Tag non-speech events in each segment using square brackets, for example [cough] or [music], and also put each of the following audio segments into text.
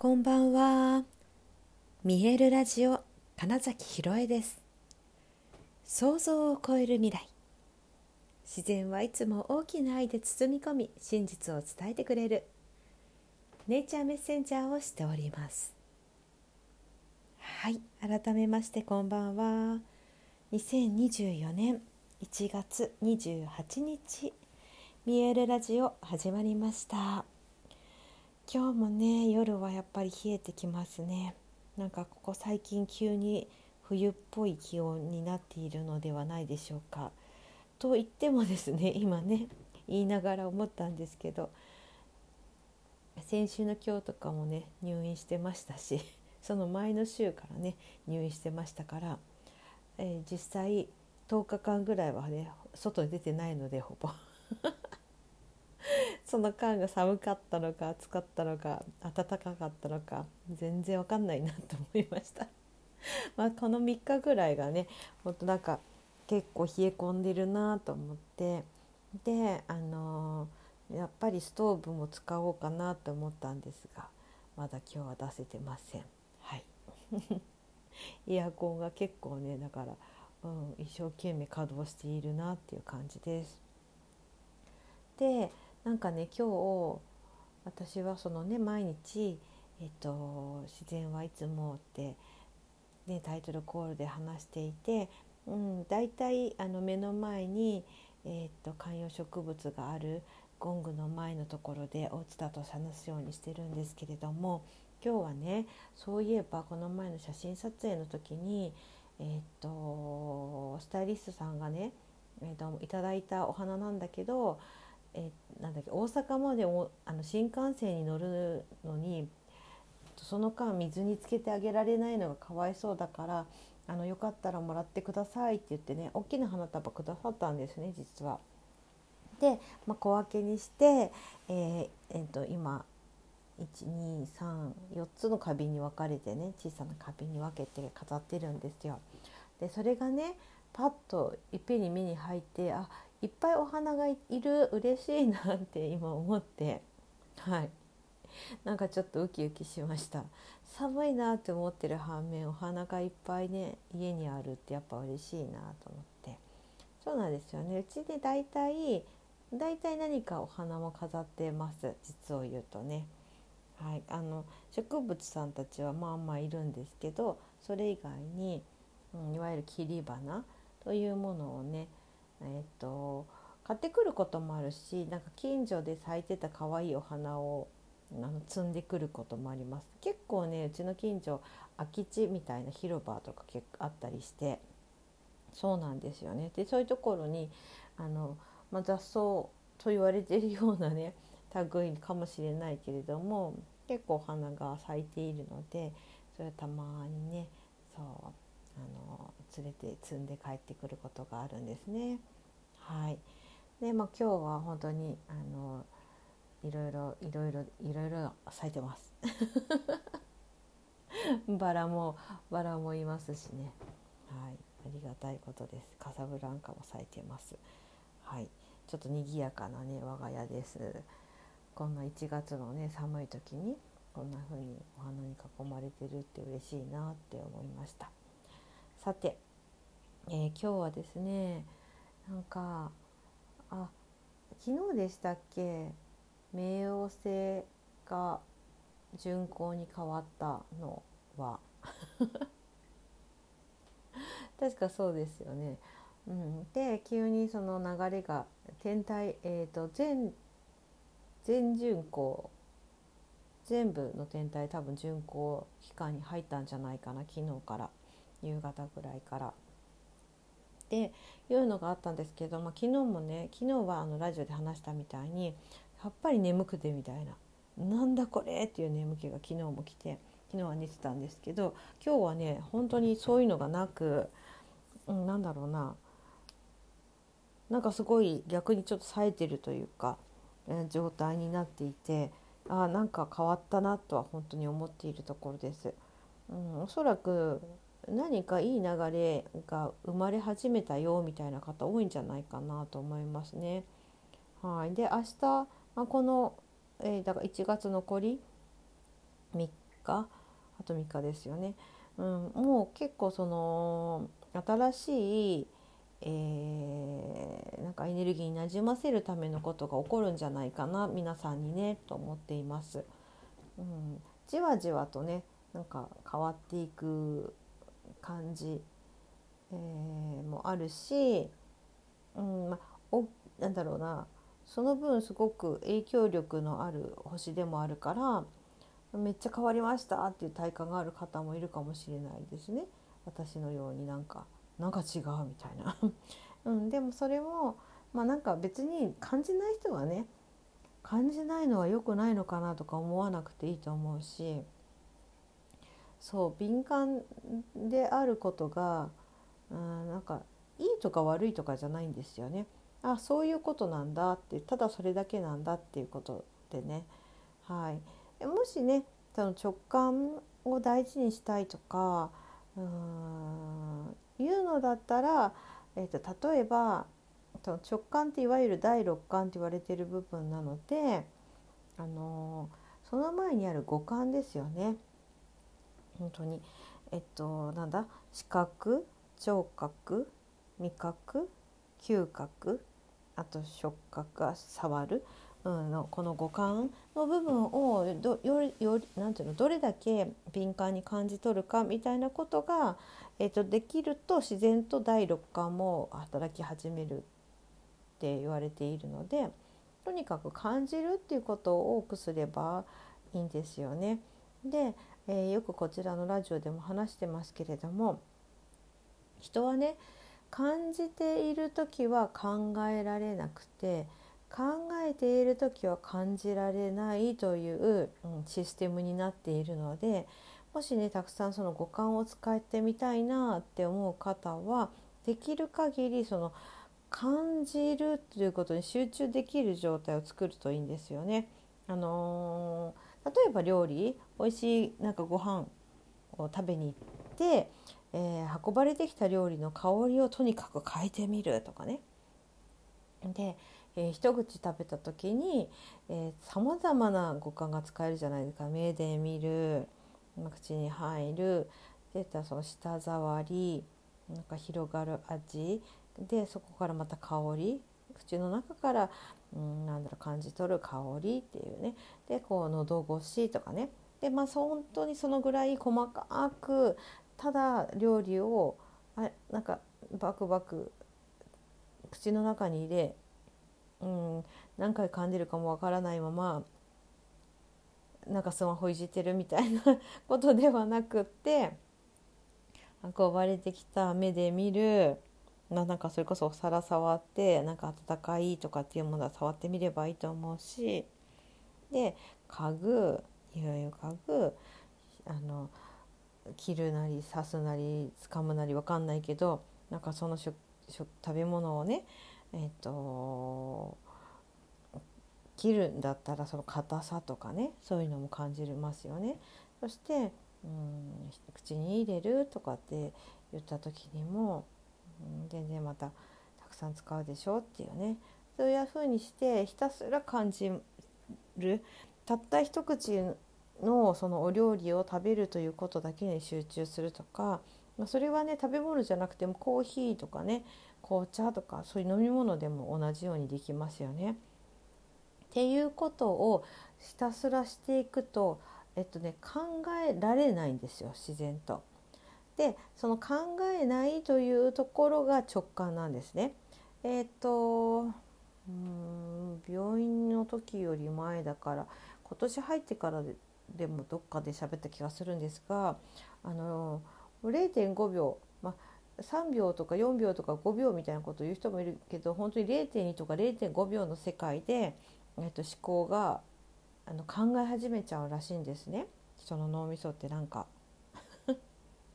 こんばんは。見えるラジオ金崎ひろえです。想像を超える未来。自然はいつも大きな愛で包み込み、真実を伝えてくれる。ネイチャーメッセンジャーをしております。はい、改めましてこんばんは。2024年1月28日、見えるラジオ始まりました。今日もね夜はやっぱり冷えてきますね。なんかここ最近急に冬っぽい気温になっているのではないでしょうか。と言ってもですね [laughs] 今ね言いながら思ったんですけど先週の今日とかもね入院してましたし [laughs] その前の週からね入院してましたから、えー、実際10日間ぐらいはね外に出てないのでほぼ。[laughs] その間が寒かったのか暑かったのか暖かかったのか全然わかんないなと思いました。[laughs] まあこの3日ぐらいがねほんとなんか結構冷え込んでるなと思ってであのー、やっぱりストーブも使おうかなと思ったんですがまだ今日は出せてません。はい。エアコンが結構ねだから、うん、一生懸命稼働しているなっていう感じです。でなんかね今日私はそのね毎日、えっと「自然はいつも」って、ね、タイトルコールで話していて、うん、だいたいあの目の前に、えっと、観葉植物があるゴングの前のところでお家だと話すようにしてるんですけれども今日はねそういえばこの前の写真撮影の時に、えっとスタイリストさんがね、えっといただいたお花なんだけどえなんだっけ大阪までおあの新幹線に乗るのにその間水につけてあげられないのがかわいそうだからあのよかったらもらってくださいって言ってね大きな花束くださったんですね実は。で、まあ、小分けにして、えーえー、と今1234つの花瓶に分かれてね小さな花瓶に分けて飾ってるんですよ。でそれがねパッといっぺんに目に入ってあいっぱいお花がいる嬉しいなって [laughs] 今思って。はい。なんかちょっとウキウキしました。寒いなって思ってる反面お花がいっぱいね家にあるってやっぱ嬉しいなと思って。そうなんですよね。うちで大体大体何かお花も飾ってます。実を言うとね。はい、あの植物さんたちはまあまあいるんですけどそれ以外に、うん、いわゆる切り花というものをねえっと買ってくることもあるしなんか近所で咲いてた可愛いお花をあの摘んでくることもあります。結構ねうちの近所空き地みたいな広場とか結構あったりしてそうなんですよね。でそういうところにあの、まあ、雑草と言われてるようなね類かもしれないけれども結構お花が咲いているのでそれはたまにねそうあの連れて積んで帰ってくることがあるんですね。はいでまあ、今日は本当にあのいろいろいろいろいろいろ咲いてます。[laughs] バラもバラもいますしね。はい、ありがたいことです。カサブランカも咲いてます。はい、ちょっと賑やかなね我が家です。こんな1月のね寒い時にこんな風にお花に囲まれてるって嬉しいなって思いました。さて、えー、今日はですねなんかあ昨日でしたっけ冥王星が巡行に変わったのは [laughs] 確かそうですよね。うん、で急にその流れが天体、えーと、全全巡行全部の天体多分巡行期間に入ったんじゃないかな昨日から。夕方ぐらいから。っていうのがあったんですけど、まあ、昨日もね昨日はあのラジオで話したみたいにやっぱり眠くてみたいな「なんだこれ!」っていう眠気が昨日も来て昨日は寝てたんですけど今日はね本当にそういうのがなく、うん、なんだろうななんかすごい逆にちょっと冴えてるというか、えー、状態になっていてあなんか変わったなとは本当に思っているところです。うん、おそらく何かいい流れが生まれ始めたよみたいな方多いんじゃないかなと思いますね。はい、で明日、ま、この、えー、だから1月残り3日？あと3日ですよね、うん、もう結構その新しい、えー、なんかエネルギーになじませるためのことが起こるんじゃないかな皆さんにねと思っています。うん、じわじわとねなんか変わっていく感じ、えー、もあるし、うんま、おなんだろうなその分すごく影響力のある星でもあるからめっちゃ変わりましたっていう体感がある方もいるかもしれないですね。私のようになんかなんか違うみたいな、[laughs] うん、でもそれもまあなんか別に感じない人はね感じないのは良くないのかなとか思わなくていいと思うしそう敏感であることがうんなんかいいとか悪いとかじゃないんですよね。あそういうことなんだってただそれだけなんだっていうことでね。はい、もしねその直感を大事にしたいとかうんいうのだったら、えーと、例えばその直感っていわゆる第六感って言われてる部分なので、あのー、その前にある五感ですよね。本当に。えっとなんだ？視覚？聴覚？味覚？嗅覚？あと触覚？が触る？うん、のこの五感の部分をどよりよりなんていうの？どれだけ敏感に感じ取るかみたいなことが、えーと、できると自然と第六感も働き始めるって言われているのでとにかく感じるっていうことを多くすればいいんですよね。で、えー、よくこちらのラジオでも話してますけれども人はね感じている時は考えられなくて考えている時は感じられないという、うん、システムになっているのでもしねたくさんその五感を使ってみたいなって思う方はできる限りその感じるということに集中できる状態を作るといいんですよね。あのー、例えば料理美味しいなんかご飯を食べに行って、えー、運ばれてきた料理の香りをとにかく嗅いでみるとかね。でえー、一口食べた時にさまざまな五感が使えるじゃないですか目で見る口に入るでその舌触りなんか広がる味でそこからまた香り口の中から、うん、なんだろう感じ取る香りっていうね。でこう喉越しとかね。でまあ本当にそのぐらい細かくただ料理をあなんかバクバク口の中に入れうん、何回感じるかもわからないままなんかスマホいじってるみたいなことではなくって運ばれてきた目で見るなんかそれこそお皿触ってなんか温かいとかっていうものは触ってみればいいと思うしで家具匂いを嗅ぐあの切るなり刺すなり掴むなり分かんないけどなんかその食食べ物をねえっ、と切るんだったらその硬さとかねそういうのも感じますよね。そしてうん口に入れるとかって言った時にも、全然またたくさん使うでしょっていうねそういうふうにしてひたすら感じるたった一口のそのお料理を食べるということだけに集中するとか、まあ、それはね食べ物じゃなくてもコーヒーとかね紅茶とかそういう飲み物でも同じようにできますよね。っていうことをひたすらしていくと、えっとね、考えられないんですよ自然と。でその考えないというところが直感なんですね。えっとうん病院の時より前だから今年入ってからででもどっかで喋った気がするんですがあの0.5秒、まあ、3秒とか4秒とか5秒みたいなことを言う人もいるけど本当に0.2とか0.5秒の世界で、えっと、思考があの考え始めちゃうらしいんですね人の脳みそってなんか。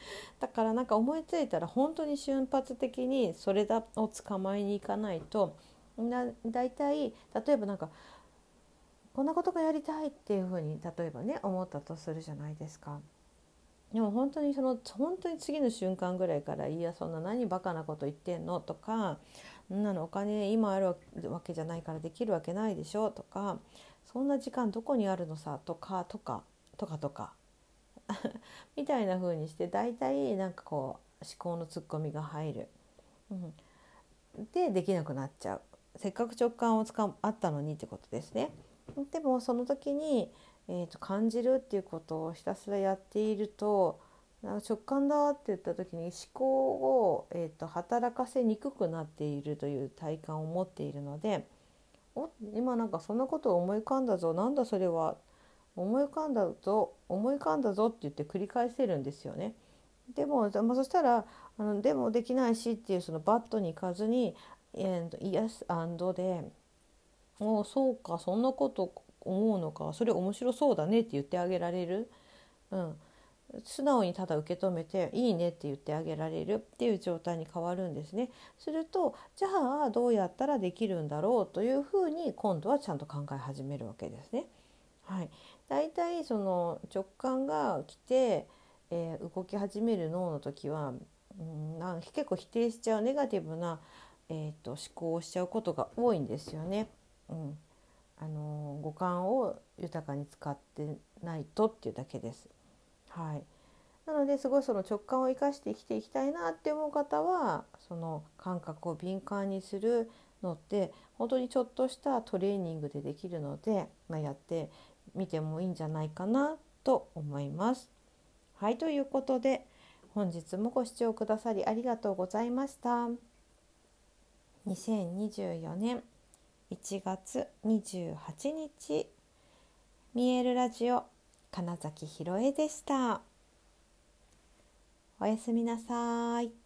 [laughs] だからなんか思いついたら本当に瞬発的にそれだを捕まえに行かないとな大体例えばなんかこんなことがやりたいっていうふうに例えばね思ったとするじゃないですか。でも本当にその本当に次の瞬間ぐらいから「いやそんな何バカなこと言ってんの?」とか「そんなのお金今あるわけじゃないからできるわけないでしょ」とか「そんな時間どこにあるのさ」とかとかとかとか [laughs] みたいな風にして大体なんかこう思考のツッコミが入る。うん、でできなくなっちゃうせっかく直感をつかあったのにってことですね。でもその時に、えーと、感じるっていうことをひたすらやっていると直感だって言った時に思考を、えーと、働かせにくくなっているという体感を持っているのでお今なんかそんなことを思い浮かんだぞなんだそれは思い浮かんだぞ思い浮かんだぞって言って繰り返せるんですよね。でも、まあ、そしたらあのでもできないしっていうそのバットに行かずに「イエスアンドで「おそうかそんなこと思うのかそれ面白そうだね」って言ってあげられる、うん、素直にただ受け止めて「いいね」って言ってあげられるっていう状態に変わるんですね。するとじゃあどうやったらできるんだろうというふうに今度はちゃんと考え始めるわけですね。はい、だいたいその直感が来て、えー、動き始める脳の時は、うん、なん結構否定しちゃうネガティブな、えーと、思考をしちゃうことが多いんですよね。うん、あの五感を豊かに使ってないとっていうだけです。はい、なのですごいその直感を生かして生きていきたいなって思う方はその感覚を敏感にするのって本当にちょっとしたトレーニングでできるので、まあ、やってみてもいいんじゃないかなと思います。はいということで本日もご視聴くださりありがとうございました。2024年1月28日見えるラジオ金崎ひろえでした。おやすみなさい。